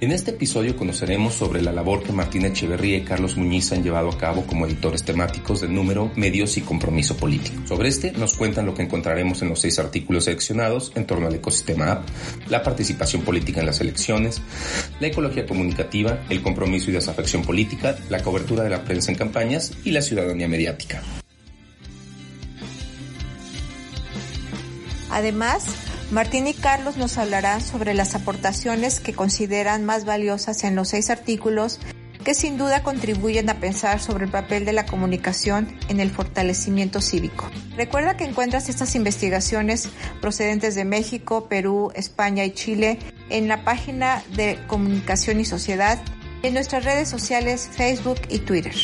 En este episodio conoceremos sobre la labor que Martín Echeverría y Carlos Muñiz han llevado a cabo como editores temáticos del número Medios y Compromiso Político. Sobre este nos cuentan lo que encontraremos en los seis artículos seleccionados en torno al ecosistema app, la participación política en las elecciones, la ecología comunicativa, el compromiso y desafección política, la cobertura de la prensa en campañas y la ciudadanía mediática. Además, Martín y Carlos nos hablarán sobre las aportaciones que consideran más valiosas en los seis artículos que sin duda contribuyen a pensar sobre el papel de la comunicación en el fortalecimiento cívico. Recuerda que encuentras estas investigaciones procedentes de México, Perú, España y Chile en la página de Comunicación y Sociedad en nuestras redes sociales Facebook y Twitter.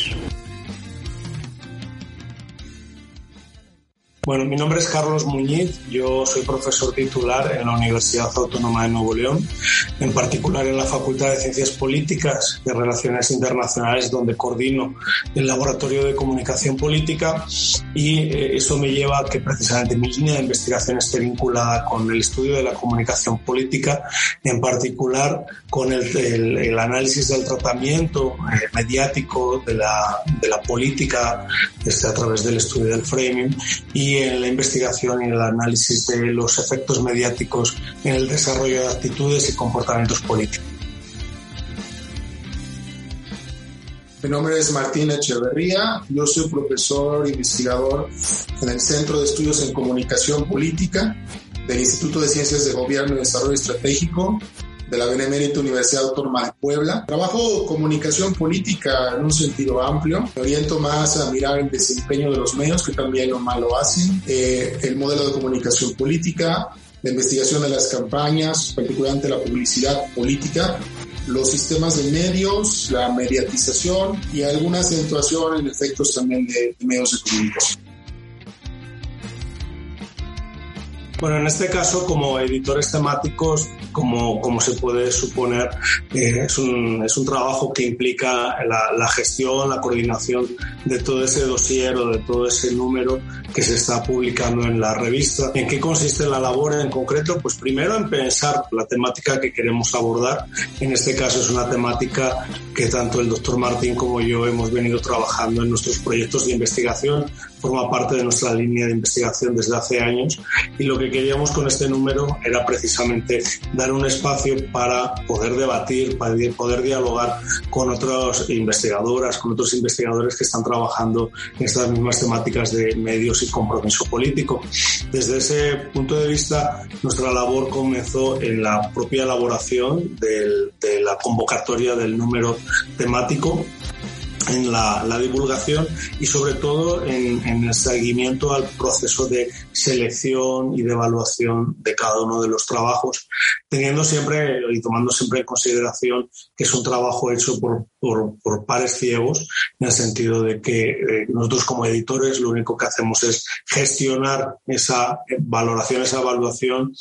Bueno, mi nombre es Carlos Muñiz, yo soy profesor titular en la Universidad Autónoma de Nuevo León, en particular en la Facultad de Ciencias Políticas y Relaciones Internacionales, donde coordino el Laboratorio de Comunicación Política. Y eh, eso me lleva a que precisamente mi línea de investigación esté vinculada con el estudio de la comunicación política, en particular con el, el, análisis del tratamiento eh, mediático de la, de la política este, a través del estudio del framing y en la investigación y el análisis de los efectos mediáticos en el desarrollo de actitudes y comportamientos políticos. Mi nombre es Martín Echeverría, yo soy profesor investigador en el Centro de Estudios en Comunicación Política del Instituto de Ciencias de Gobierno y Desarrollo Estratégico de la Benemérita Universidad Autónoma de Puebla. Trabajo comunicación política en un sentido amplio. Me oriento más a mirar el desempeño de los medios, que también lo malo hacen, eh, el modelo de comunicación política, la investigación de las campañas, particularmente la publicidad política, los sistemas de medios, la mediatización y alguna acentuación en efectos también de medios de comunicación. Bueno, en este caso, como editores temáticos, como, como se puede suponer, eh, es, un, es un trabajo que implica la, la, gestión, la coordinación de todo ese dossier o de todo ese número que se está publicando en la revista. ¿En qué consiste la labor en concreto? Pues primero en pensar la temática que queremos abordar. En este caso es una temática que tanto el doctor Martín como yo hemos venido trabajando en nuestros proyectos de investigación forma parte de nuestra línea de investigación desde hace años y lo que queríamos con este número era precisamente dar un espacio para poder debatir, para poder dialogar con otras investigadoras, con otros investigadores que están trabajando en estas mismas temáticas de medios y compromiso político. Desde ese punto de vista, nuestra labor comenzó en la propia elaboración del, de la convocatoria del número temático en la, divulgación y sobre todo en, en, el seguimiento al proceso de selección y de evaluación de cada uno de los trabajos, teniendo siempre y tomando siempre en consideración que es un trabajo hecho por, por, por pares ciegos, en el sentido de que eh, nosotros como editores lo único que hacemos es gestionar esa valoración, esa evaluación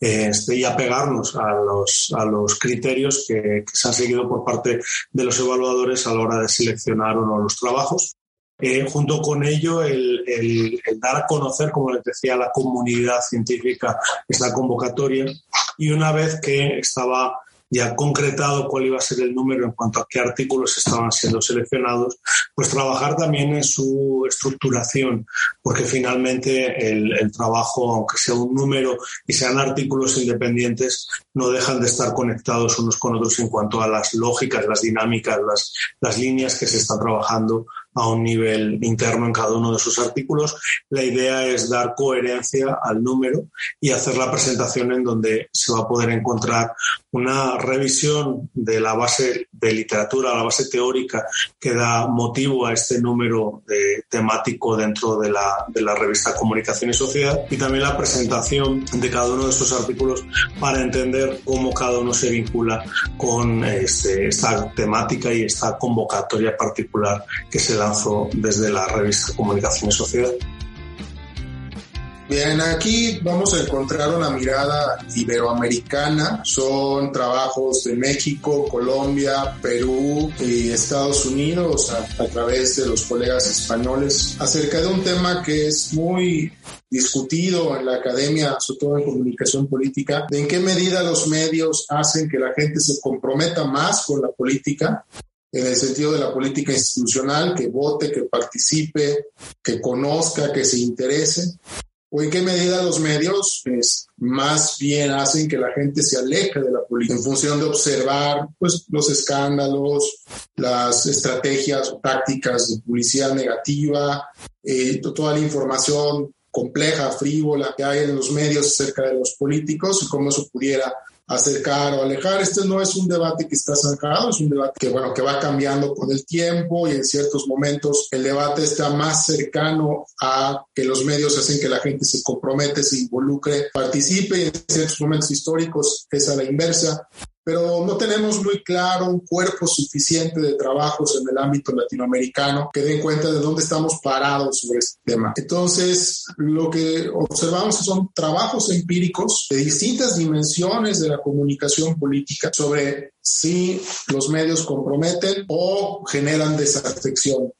eh, este, y apegarnos a los, a los criterios que, que se han seguido por parte de los evaluadores a la hora de selección o no los trabajos. Eh, junto con ello, el, el, el, dar a conocer, como les decía, a la comunidad científica esta convocatoria. Y una vez que estaba ya concretado cuál iba a ser el número en cuanto a qué artículos estaban siendo seleccionados, pues trabajar también en su estructuración, porque finalmente el, trabajo, aunque sea un número y sean artículos independientes, no dejan de estar conectados unos con otros en cuanto a las lógicas, las dinámicas, las, las líneas que se están trabajando a un nivel interno en cada uno de sus artículos. La idea es dar coherencia al número y hacer la presentación en donde se va a poder encontrar una revisión de la base de literatura, la base teórica que da motivo a este número de, temático dentro de la, de la revista Comunicación y Sociedad y también la presentación de cada uno de estos artículos para entender cómo cada uno se vincula con este, esta temática y esta convocatoria particular que se lanzó desde la revista Comunicación y Sociedad. Bien, aquí vamos a encontrar una mirada iberoamericana. Son trabajos de México, Colombia, Perú y Estados Unidos a, a, través de los colegas españoles acerca de un tema que es muy discutido en la academia, sobre todo en comunicación política, de en qué medida los medios hacen que la gente se comprometa más con la política en el sentido de la política institucional, que vote, que participe, que conozca, que se interese, o en qué medida los medios pues, más bien hacen que la gente se aleje de la política en función de observar pues, los escándalos, las estrategias o tácticas de publicidad negativa, eh, toda la información compleja, frívola que hay en los medios acerca de los políticos y cómo eso pudiera acercar o alejar. Este no es un debate que está zanjado, es un debate que, bueno, que va cambiando con el tiempo y en ciertos momentos el debate está más cercano a que los medios hacen que la gente se compromete, se involucre, participe y en ciertos momentos históricos es a la inversa pero no tenemos muy claro un cuerpo suficiente de trabajos en el ámbito latinoamericano que den cuenta de dónde estamos parados sobre este tema. Entonces, lo que observamos son trabajos empíricos de distintas dimensiones de la comunicación política sobre si los medios comprometen o generan desafección.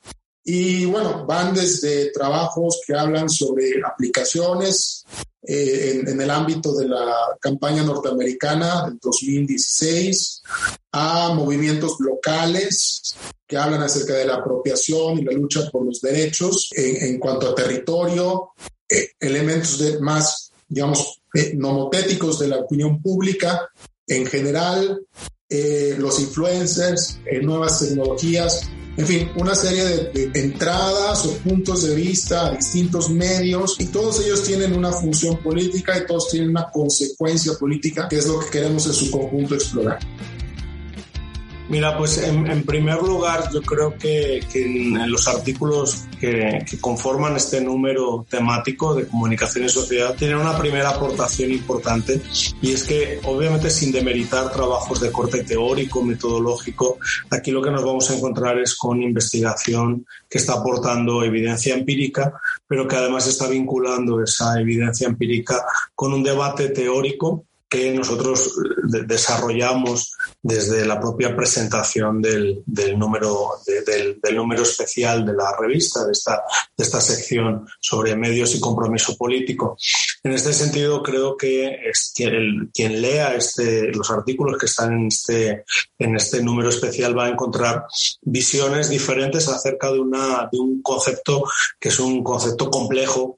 Y bueno, van desde trabajos que hablan sobre aplicaciones, eh, en, el ámbito de la campaña norteamericana del 2016 a movimientos locales que hablan acerca de la apropiación y la lucha por los derechos en, cuanto a territorio, eh, elementos de más, digamos, eh, nomotéticos de la opinión pública en general, los influencers, nuevas tecnologías, en fin, una serie de, entradas o puntos de vista a distintos medios y todos ellos tienen una función política y todos tienen una consecuencia política, que es lo que queremos en su conjunto explorar. Mira, pues en, primer lugar yo creo que, en, los artículos que, conforman este número temático de comunicación y sociedad tienen una primera aportación importante y es que obviamente sin demeritar trabajos de corte teórico, metodológico, aquí lo que nos vamos a encontrar es con investigación que está aportando evidencia empírica, pero que además está vinculando esa evidencia empírica con un debate teórico que nosotros eh, desarrollamos desde la propia presentación del, número, del, número especial de la revista, de esta, de esta sección sobre medios y compromiso político. En este sentido, creo que es quien, quien lea este, los artículos que están en este, en este número especial va a encontrar visiones diferentes acerca de, una, de un concepto que es un concepto complejo,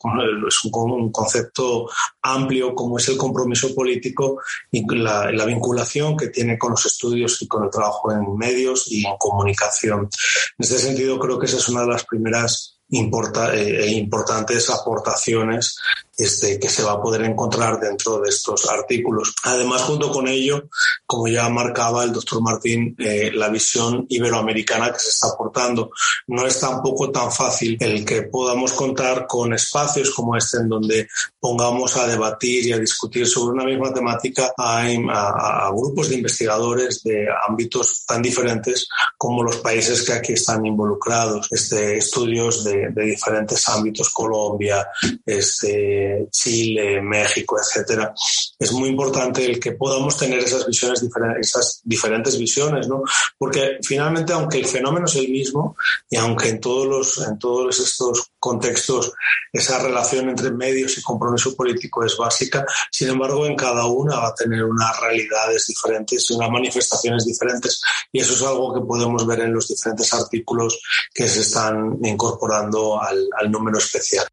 es un, un concepto amplio como es el compromiso político y la, la, vinculación que tiene con los estudios y con el trabajo en medios y en comunicación. En este sentido, creo que esa es una de las primeras importa, eh, importantes aportaciones este, que se va a poder encontrar dentro de estos artículos. Además, junto con ello, como ya marcaba el doctor Martín, eh, la visión iberoamericana que se está aportando. No es tampoco tan fácil el que podamos contar con espacios como este en donde pongamos a debatir y a discutir sobre una misma temática a, a, a grupos de investigadores de ámbitos tan diferentes como los países que aquí están involucrados. Este, estudios de, de diferentes ámbitos, Colombia, este, Chile, México, etcétera. Es muy importante el que podamos tener esas visiones diferentes, esas diferentes visiones, ¿no? Porque finalmente, aunque el fenómeno es el mismo y aunque en todos los, en todos estos contextos esa relación entre medios y compromiso político es básica, sin embargo, en cada una va a tener unas realidades diferentes y unas manifestaciones diferentes. Y eso es algo que podemos ver en los diferentes artículos que se están incorporando al, al número especial.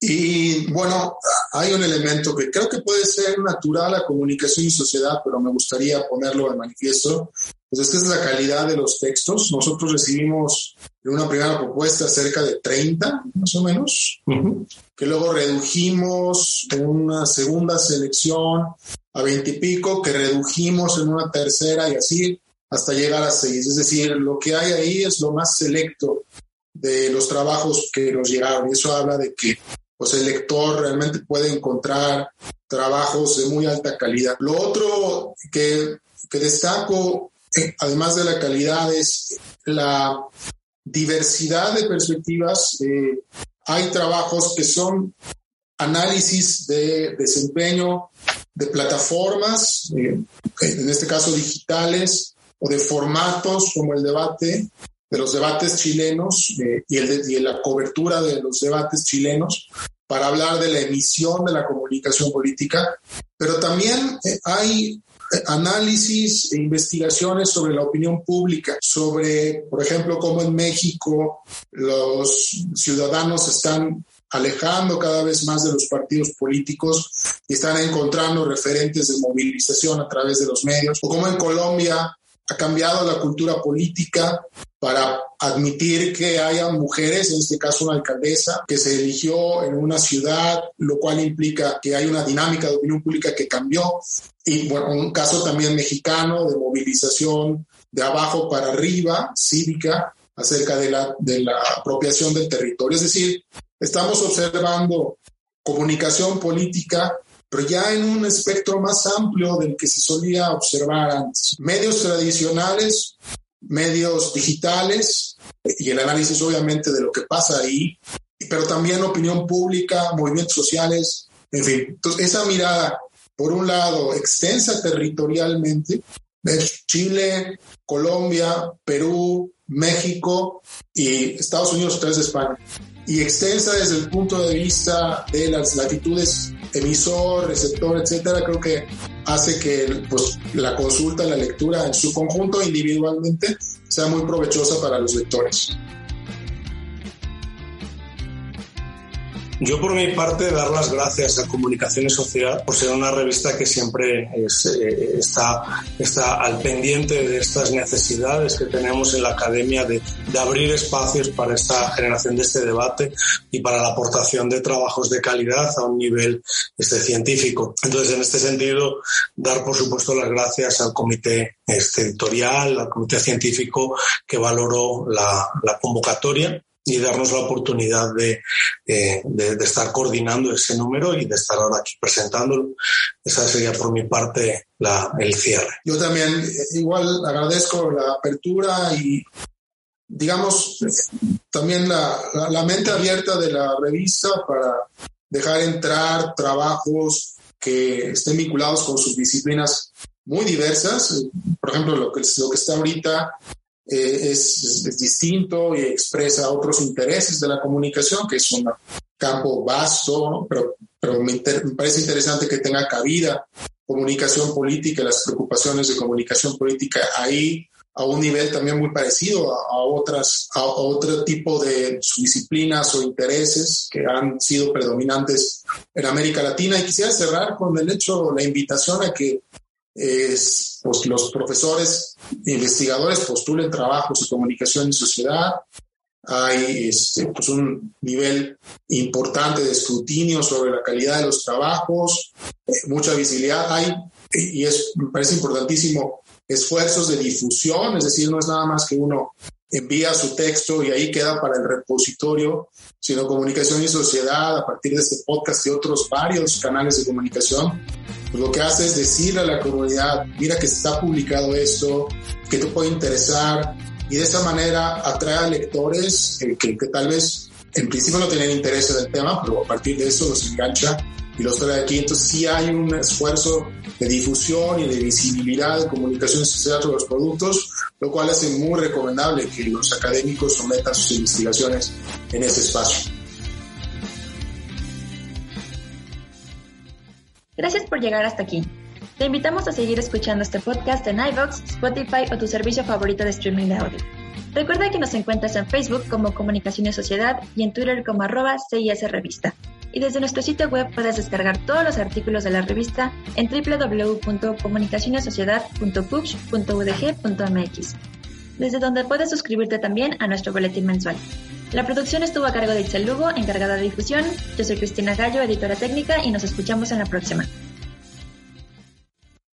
Y bueno, hay un elemento que creo que puede ser natural a comunicación y sociedad, pero me gustaría ponerlo de manifiesto. Pues esta es la calidad de los textos. Nosotros recibimos en una primera propuesta cerca de 30, más o menos, que luego redujimos en una segunda selección a 20 y pico, que redujimos en una tercera y así hasta llegar a 6. Es decir, lo que hay ahí es lo más selecto de los trabajos que nos llegaron. Y eso habla de que pues el lector realmente puede encontrar trabajos de muy alta calidad. Lo otro que, destaco, eh, además de la calidad, es la diversidad de perspectivas. Eh, hay trabajos que son análisis de desempeño de plataformas, eh, en este caso digitales, o de formatos como el debate, de los debates chilenos y, y la cobertura de los debates chilenos para hablar de la emisión de la comunicación política, pero también eh, hay eh, análisis e investigaciones sobre la opinión pública, sobre, por ejemplo, cómo en México los ciudadanos están alejando cada vez más de los partidos políticos y están encontrando referentes de movilización a través de los medios, o cómo en Colombia ha cambiado la cultura política para admitir que haya mujeres, en este caso una alcaldesa, que se eligió en una ciudad, lo cual implica que hay una dinámica de opinión pública que cambió. Y bueno, un caso también mexicano de movilización de abajo para arriba, cívica, acerca de la, de la apropiación del territorio. Es decir, estamos observando comunicación política pero ya en un espectro más amplio del que se solía observar antes. Medios tradicionales, medios digitales y el análisis obviamente de lo que pasa ahí, pero también opinión pública, movimientos sociales, en fin. Entonces, esa mirada, por un lado, extensa territorialmente, Chile, Colombia, Perú, México y Estados Unidos, tres de España, y extensa desde el punto de vista de las latitudes emisor, receptor, etcétera, creo que hace que pues, la consulta, la lectura en su conjunto individualmente sea muy provechosa para los lectores. Yo por mi parte dar las gracias a Comunicación y Sociedad por ser una revista que siempre eh, está, está al pendiente de estas necesidades que tenemos en la academia de, de, abrir espacios para esta generación de este debate y para la aportación de trabajos de calidad a un nivel este, científico. Entonces, en este sentido, dar por supuesto las gracias al comité este, editorial, al comité científico que valoró la convocatoria y darnos la oportunidad de, de, de, estar coordinando ese número y de estar ahora aquí presentándolo. Esa sería por mi parte la, el cierre. Yo también igual agradezco la apertura y digamos también la, la, la mente abierta de la revista para dejar entrar trabajos que estén vinculados con sus disciplinas muy diversas. Por ejemplo, lo que, lo que está ahorita eh, es, es, distinto y expresa otros intereses de la comunicación, que es un campo vasto, pero, pero me, me, parece interesante que tenga cabida comunicación política, las preocupaciones de comunicación política ahí a un nivel también muy parecido a, a otras, a, a, otro tipo de disciplinas o intereses que han sido predominantes en América Latina. Y quisiera cerrar con el hecho, la invitación a que es, pues, los profesores investigadores postulen trabajos de comunicación y sociedad. Hay este, pues un nivel importante de escrutinio sobre la calidad de los trabajos, mucha visibilidad. Hay, y es, me parece importantísimo, esfuerzos de difusión, es decir, no es nada más que uno envía su texto y ahí queda para el repositorio, sino comunicación y sociedad a partir de este podcast y otros varios canales de comunicación pues lo que hace es decirle a la comunidad, mira que está publicado esto, que te puede interesar, y de esa manera atrae a lectores que, que, que tal vez en principio no tenían interés en el tema, pero a partir de eso los engancha y los trae aquí. Entonces sí hay un esfuerzo de difusión y de visibilidad de comunicación social sobre los productos, lo cual hace muy recomendable que los académicos sometan sus investigaciones en ese espacio. Gracias por llegar hasta aquí. Te invitamos a seguir escuchando este podcast en iVoox, Spotify o tu servicio favorito de streaming de audio. Recuerda que nos encuentras en Facebook como Comunicación y Sociedad y en Twitter como arroba CIS Revista. Y desde nuestro sitio web puedes descargar todos los artículos de la revista en www.comunicacionesociedad.puch.udg.mx, desde donde puedes suscribirte también a nuestro boletín mensual. La producción estuvo a cargo de Itzel Lugo, encargada de difusión. Yo soy Cristina Gallo, editora técnica, y nos escuchamos en la próxima.